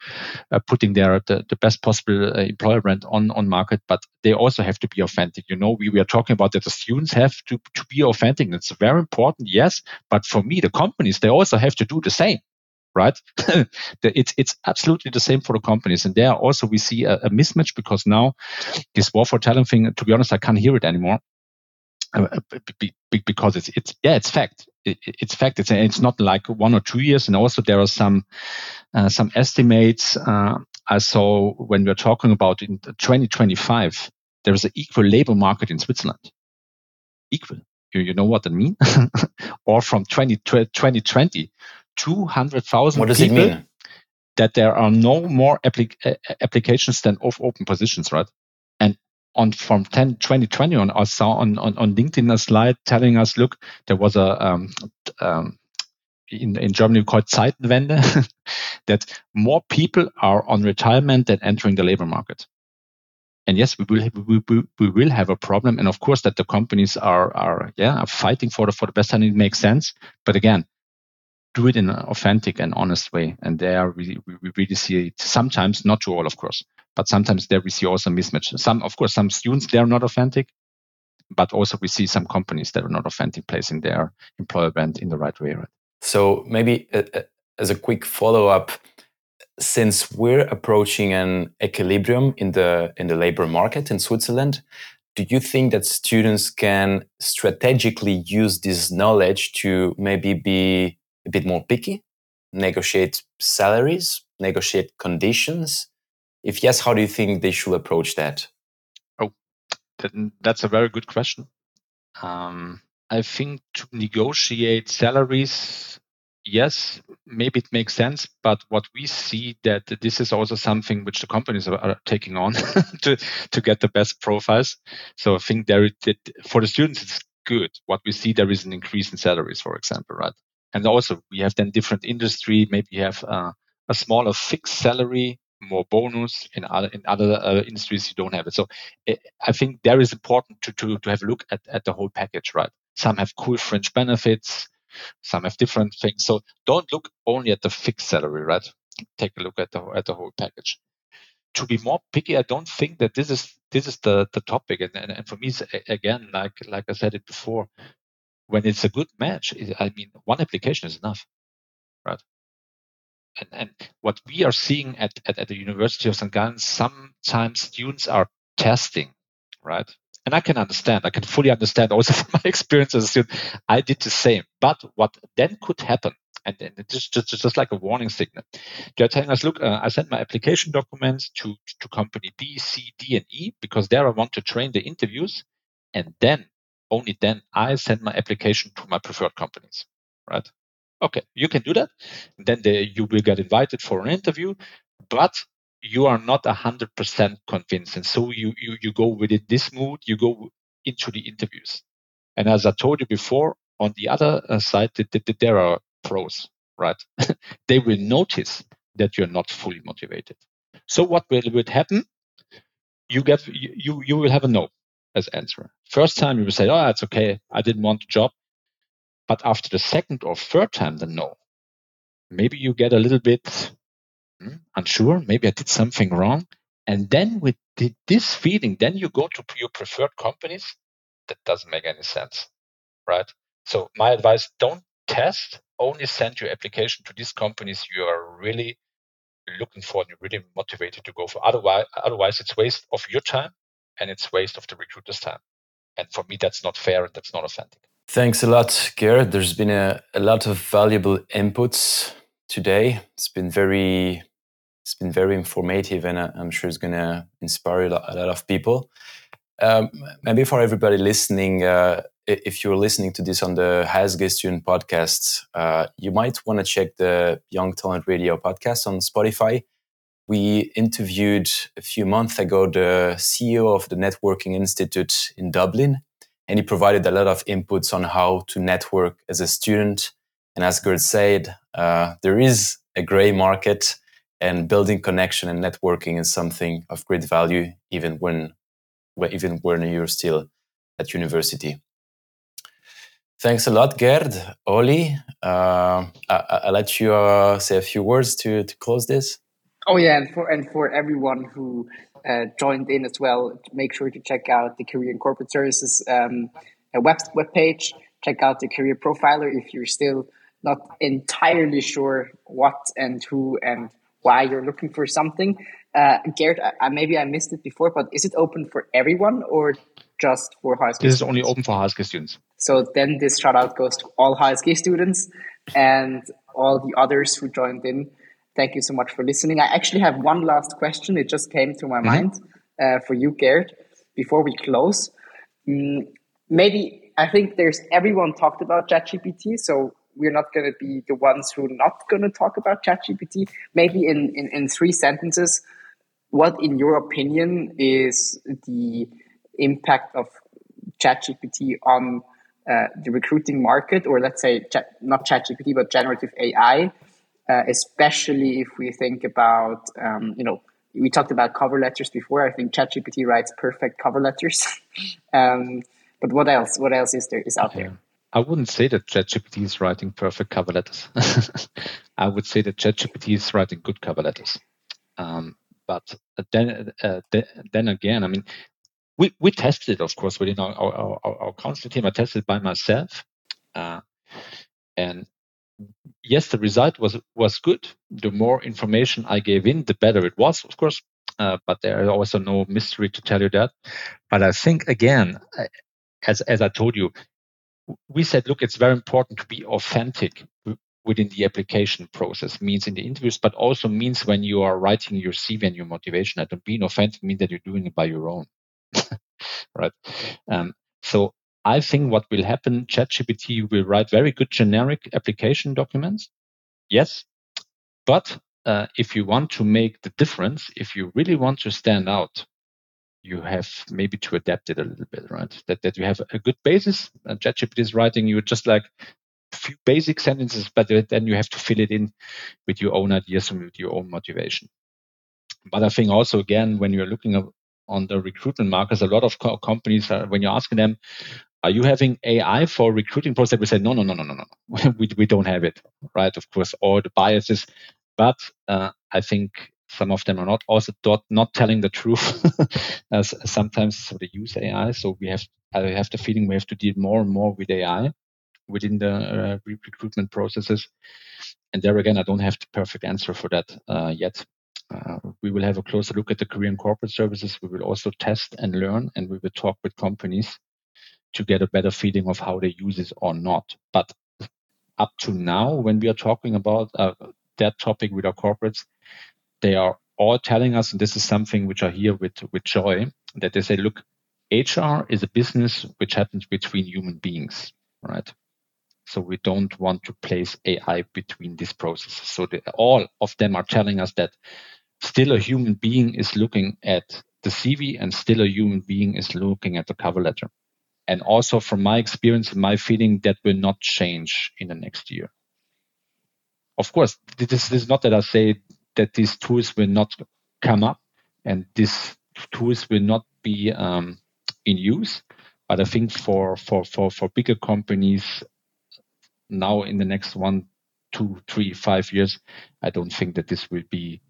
uh, putting their the, the best possible uh, employer brand on on market, but they also have to be authentic. You know, we, we are talking about that the students have to to be authentic. It's very important, yes. But for me, the companies they also have to do the same. Right, (laughs) it's it's absolutely the same for the companies, and there also we see a, a mismatch because now this war for talent thing. To be honest, I can't hear it anymore uh, because it's it's yeah it's fact it, it's fact. It's it's not like one or two years, and also there are some uh, some estimates uh, I saw when we are talking about in 2025. There is an equal labor market in Switzerland. Equal. You, you know what that means? (laughs) or from 20, 2020, 200,000 What does it mean? That there are no more applic- applications than of open positions, right? On from 10, 2020 on, I saw on, on, on LinkedIn a slide telling us, look, there was a, um, um, in, in Germany called Zeitenwende, (laughs) that more people are on retirement than entering the labor market. And yes, we will, we, we, we will have a problem. And of course that the companies are, are, yeah, are fighting for the, for the best and it makes sense. But again, do it in an authentic and honest way. And there we, we really see it sometimes, not to all, of course, but sometimes there we see also mismatch. Some, of course, some students, they're not authentic, but also we see some companies that are not authentic placing their employer brand in the right way. Right? So maybe uh, uh as a quick follow up, since we're approaching an equilibrium in the in the labor market in Switzerland, do you think that students can strategically use this knowledge to maybe be a bit more picky, negotiate salaries, negotiate conditions, if yes, how do you think they should approach that? Oh, that's a very good question. Um, I think to negotiate salaries, yes, maybe it makes sense, but what we see that this is also something which the companies are, taking on (laughs) to to get the best profiles. So I think there for the students it's good. What we see there is an increase in salaries, for example, right? And also we have then different industry. Maybe you have uh, a smaller fixed salary, more bonus. In other in other uh, industries you don't have it. So eh, I think there is important to to to have a look at at the whole package, right? Some have cool fringe benefits some have different things. So don't look only at the fixed salary, right? Take a look at the at the whole package. To be more picky, I don't think that this is this is the the topic. And and, and for me, again, like like I said it before, when it's a good match, I mean, one application is enough, right? And, and what we are seeing at, at, at the University of St. Gallen, sometimes students are testing, right? And I can understand, I can fully understand also (laughs) from my experience as a student, I did the same. But what then could happen, and, and it's just, just, just like a warning signal. They're telling us, look, uh, I sent my application documents to, to company B, C, D, and E because there I want to train the interviews. And then, only then, I send my application to my preferred companies, right? Okay, you can do that. Then they, you will get invited for an interview, but you are not 100% convinced. And so you, you, you go within this mood, you go into the interviews. And as I told you before, on the other uh, side, there are pros, right? (laughs) they will notice that you're not fully motivated. So what will, will happen? You get, you, you will have a no as answer. First time you will say, oh, it's okay. I didn't want the job. But after the second or third time, the no, maybe you get a little bit Hmm, unsure, maybe I did something wrong. And then with this feeling, then you go to your preferred companies. That doesn't make any sense, right? So my advice, don't test, only send your application to these companies you are really looking for and you're really motivated to go for. Otherwise, otherwise it's waste of your time and it's waste of the recruiter's time. And for me, that's not fair and that's not authentic. Thanks a lot, Gerd. There's been a, a lot of valuable inputs today. It's been very it's been very informative, and I'm sure it's going to inspire a lot, a lot, of people. Um, maybe for everybody listening, uh, if you're listening to this on the HSG Student podcast, uh, you might want to check the Young Talent Radio podcast on Spotify. We interviewed a few months ago the CEO of the Networking Institute in Dublin, and he provided a lot of inputs on how to network as a student. And as Gerd said, uh, there is a gray market and building connection and networking is something of great value even when even when you're still at university. Thanks a lot gerd oli. Uh, I, will let you uh, say a few words to, to close this. Oh yeah and for and for everyone who uh, joined in as well make sure to check out the career and corporate services um, web, web page check out the career profiler if you're still not entirely sure what and who and why you're looking for something. Uh, Gerd, I, maybe I missed it before, but is it open for everyone or just for HSG? This students? is only open for HSG students. So then this shout out goes to all HSG students and all the others who joined in. Thank you so much for listening. I actually have one last question. It just came to my mm-hmm. mind uh, for you, Gerd, before we close. Mm, maybe I think there's everyone talked about ChatGPT. So we're not going to be the ones who are not going to talk about ChatGPT. Maybe in, in, in three sentences, what, in your opinion, is the impact of ChatGPT on uh, the recruiting market, or let's say chat, not ChatGPT, but generative AI, uh, especially if we think about, um, you know, we talked about cover letters before. I think ChatGPT writes perfect cover letters. (laughs) um, but what else? What else is there is out there? I wouldn't say that ChatGPT is writing perfect cover letters. (laughs) I would say that ChatGPT is writing good cover letters. Um, but then, uh, then again, I mean, we, we tested it, of course, within our, our, our, our team. I tested it by myself. Uh, and yes, the result was was good. The more information I gave in, the better it was, of course. Uh, but there is also no mystery to tell you that. But I think again, as as I told you, we said, look, it's very important to be authentic within the application process means in the interviews, but also means when you are writing your CV and your motivation. And being authentic means that you're doing it by your own, (laughs) right? Um, so I think what will happen, ChatGPT will write very good generic application documents, Yes, but uh, if you want to make the difference, if you really want to stand out, you have maybe to adapt it a little bit, right? That that you have a good basis. And ChatGPT is writing you just like a few basic sentences, but then you have to fill it in with your own ideas and with your own motivation. But I think also again, when you're looking on the recruitment markets, a lot of co- companies are, when you're asking them, are you having AI for recruiting process? We say, no, no, no, no, no, no. (laughs) we, we don't have it, right? Of course, all the biases, but uh, I think some of them are not also not, not telling the truth (laughs) as sometimes so they use AI. So we have, I have the feeling we have to deal more and more with AI within the uh, recruitment processes. And there again, I don't have the perfect answer for that uh, yet. Uh, we will have a closer look at the career and corporate services. We will also test and learn, and we will talk with companies to get a better feeling of how they use it or not. But up to now, when we are talking about uh, that topic with our corporates, they are all telling us, and this is something which I hear with, with joy, that they say, look, HR is a business which happens between human beings, right? So we don't want to place AI between these processes. So the, all of them are telling us that still a human being is looking at the CV and still a human being is looking at the cover letter. And also from my experience and my feeling, that will not change in the next year. Of course, this is not that I say that these tools will not come up and these tools will not be um, in use. But I think for, for, for, for bigger companies now in the next one, two, three, five years, I don't think that this will be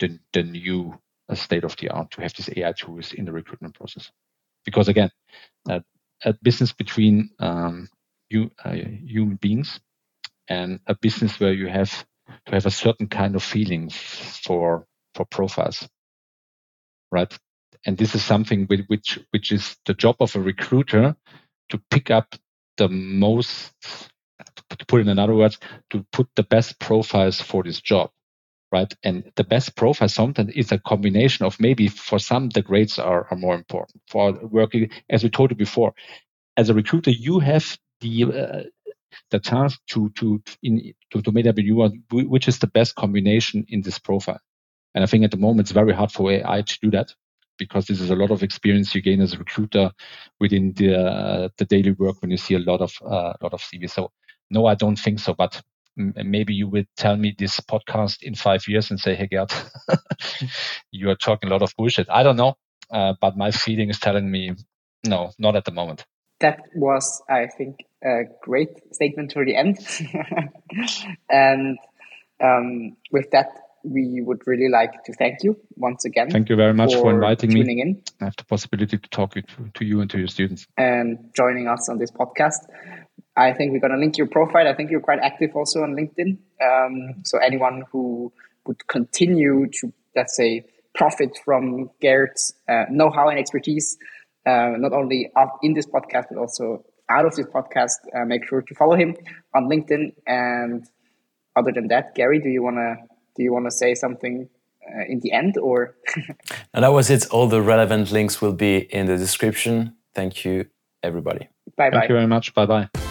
the, the new uh, state of the art to have these AI tools in the recruitment process. Because again, uh, a business between um, you, uh, human beings and a business where you have to have a certain kind of feeling for for profiles, right? And this is something with which which is the job of a recruiter to pick up the most, to put in another words, to put the best profiles for this job right? And the best profile sometimes is a combination of maybe for some the grades are, are more important for working as we told you before. As a recruiter, you have the uh, the task to to in to, to make up a which is the best combination in this profile. And I think at the moment it's very hard for AI to do that because this is a lot of experience you gain as a recruiter within the uh, the daily work when you see a lot of uh, lot of CVs. So no, I don't think so. But maybe you will tell me this podcast in five years and say, "Hey, Gerd, (laughs) you are talking a lot of bullshit." I don't know, uh, but my feeling is telling me, no, not at the moment. That was, I think, a great statement for the end. (laughs) and um, with that, we would really like to thank you once again. Thank you very much for, for inviting tuning me. in. I have the possibility to talk to, to you and to your students. And joining us on this podcast. I think we're going to link your profile. I think you're quite active also on LinkedIn. Um, so anyone who would continue to, let's say, profit from Gerd's uh, know-how and expertise, uh, not only in this podcast, but also out of this podcast, uh, make sure to follow him on LinkedIn. And other than that, Gary, do you want to, do you want to say something uh, in the end or? (laughs) and that was it. All the relevant links will be in the description. Thank you, everybody. Bye bye. Thank you very much. Bye bye.